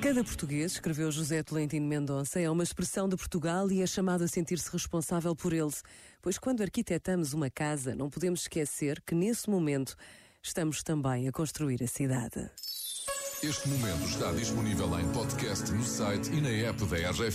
Cada português, escreveu José Tolentino Mendonça, é uma expressão de Portugal e é chamado a sentir-se responsável por ele, pois quando arquitetamos uma casa, não podemos esquecer que nesse momento estamos também a construir a cidade. Este momento está disponível em podcast no site e na app da RGF.